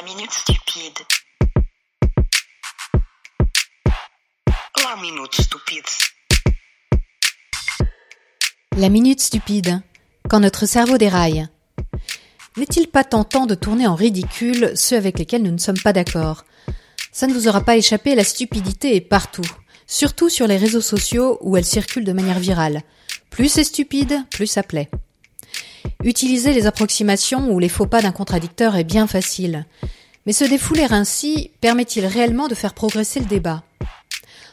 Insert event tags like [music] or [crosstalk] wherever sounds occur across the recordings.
La minute stupide. La minute stupide. La minute stupide. Quand notre cerveau déraille. N'est-il pas tentant de tourner en ridicule ceux avec lesquels nous ne sommes pas d'accord? Ça ne vous aura pas échappé, la stupidité est partout. Surtout sur les réseaux sociaux où elle circule de manière virale. Plus c'est stupide, plus ça plaît. Utiliser les approximations ou les faux pas d'un contradicteur est bien facile. Mais se défouler ainsi permet-il réellement de faire progresser le débat?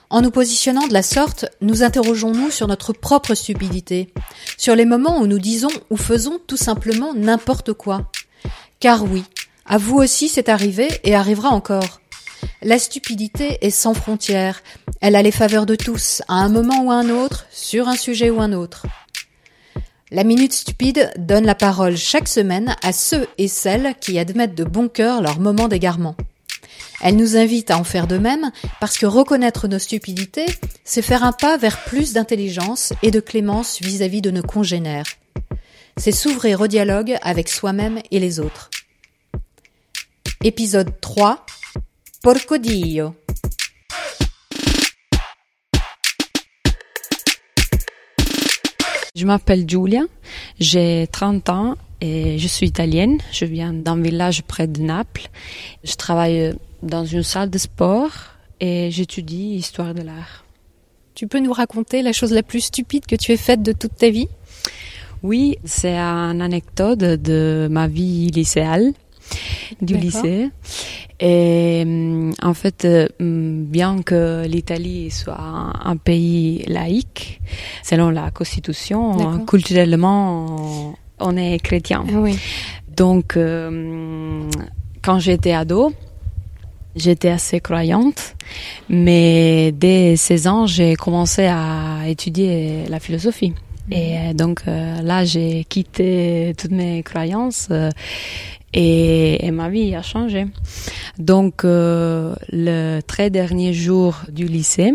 En nous positionnant de la sorte, nous interrogeons-nous sur notre propre stupidité, sur les moments où nous disons ou faisons tout simplement n'importe quoi. Car oui, à vous aussi c'est arrivé et arrivera encore. La stupidité est sans frontières, elle a les faveurs de tous, à un moment ou à un autre, sur un sujet ou un autre. La Minute Stupide donne la parole chaque semaine à ceux et celles qui admettent de bon cœur leur moment d'égarement. Elle nous invite à en faire de même parce que reconnaître nos stupidités, c'est faire un pas vers plus d'intelligence et de clémence vis-à-vis de nos congénères. C'est s'ouvrir au dialogue avec soi-même et les autres. Épisode 3 Porco Je m'appelle Giulia, j'ai 30 ans et je suis italienne. Je viens d'un village près de Naples. Je travaille dans une salle de sport et j'étudie histoire de l'art. Tu peux nous raconter la chose la plus stupide que tu aies faite de toute ta vie? Oui, c'est une anecdote de ma vie lycéale du lycée. Et hum, en fait, euh, hum, bien que l'Italie soit un, pays laïque, selon la Constitution, culturellement, on est chrétien. Oui. Donc, euh, quand j'étais ado, j'étais assez croyante, mais dès 16 ans, j'ai commencé à étudier la philosophie. Et euh, donc euh, là, j'ai quitté toutes mes croyances euh, et, et ma vie a changé. Donc, euh, le très dernier jour du lycée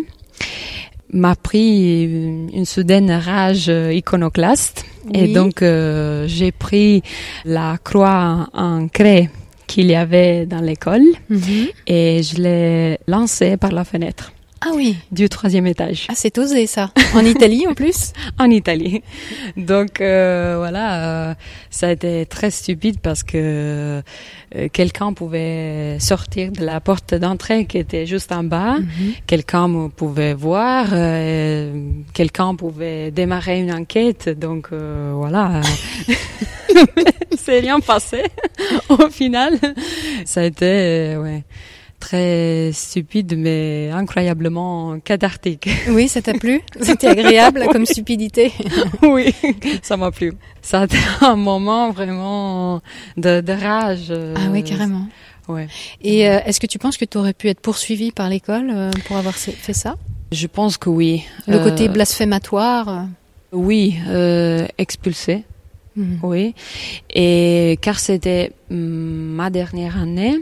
m'a pris une, soudaine rage euh, iconoclaste. Et donc, euh, j'ai pris la croix en, en craie qu'il y avait dans l'école et je l'ai lancée par la fenêtre Ah oui. du troisième étage Ah, c'est osé ça. En Italie en plus [laughs] en Italie. Donc euh, voilà, euh, ça a été très stupide parce que euh, quelqu'un pouvait sortir de la porte d'entrée qui était juste en bas, quelqu'un me pouvait voir, euh, quelqu'un pouvait démarrer une enquête. Donc euh, voilà, [laughs] [laughs] c'est rien passé au final. Ça a été euh, ouais très stupide mais incroyablement cathartique. [laughs] Oui, ça t'a plu [laughs] C'était agréable comme stupidité. [laughs] oui, ça m'a plu. Ça a été un moment vraiment de, de rage. euh, Ah oui, carrément. Ouais. Et euh, est-ce que tu penses que tu aurais pu être poursuivi par l'école euh, pour avoir fait ça? Je pense que oui. Le Euh, côté blasphématoire Oui, expulsé. mhm. Oui. Et car c'était hum, ma dernière année,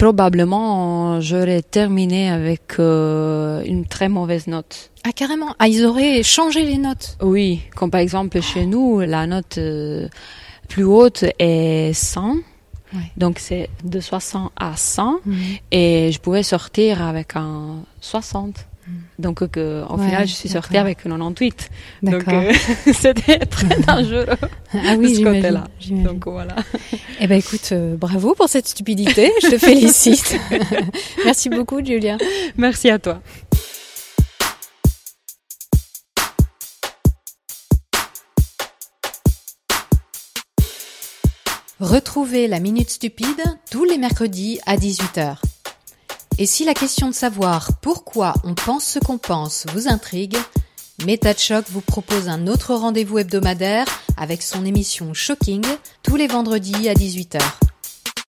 probablement j'aurais terminé avec euh, une très mauvaise note. Ah, carrément. Ah, ils auraient changé les notes. Oui, comme par exemple chez nous, la note euh, plus haute est 100. Ouais. Donc c'est de 60 à 100 et je pouvais sortir avec un 60. Donc que, au Ouais, final, je suis sortie avec un 98. Donc euh, [laughs] c'était très [laughs] dangereux Ah de oui, ce j'imagine. côté-là. Donc voilà. Eh ben écoute, euh, bravo pour cette stupidité. Je te félicite. [laughs] Merci beaucoup, Julia. Merci à toi. Retrouvez la Minute Stupide tous les mercredis à 18h. Et si la question de savoir pourquoi on pense ce qu'on pense vous intrigue, Méta de Choc vous propose un autre rendez-vous hebdomadaire avec son émission Shocking tous les vendredis à 18h.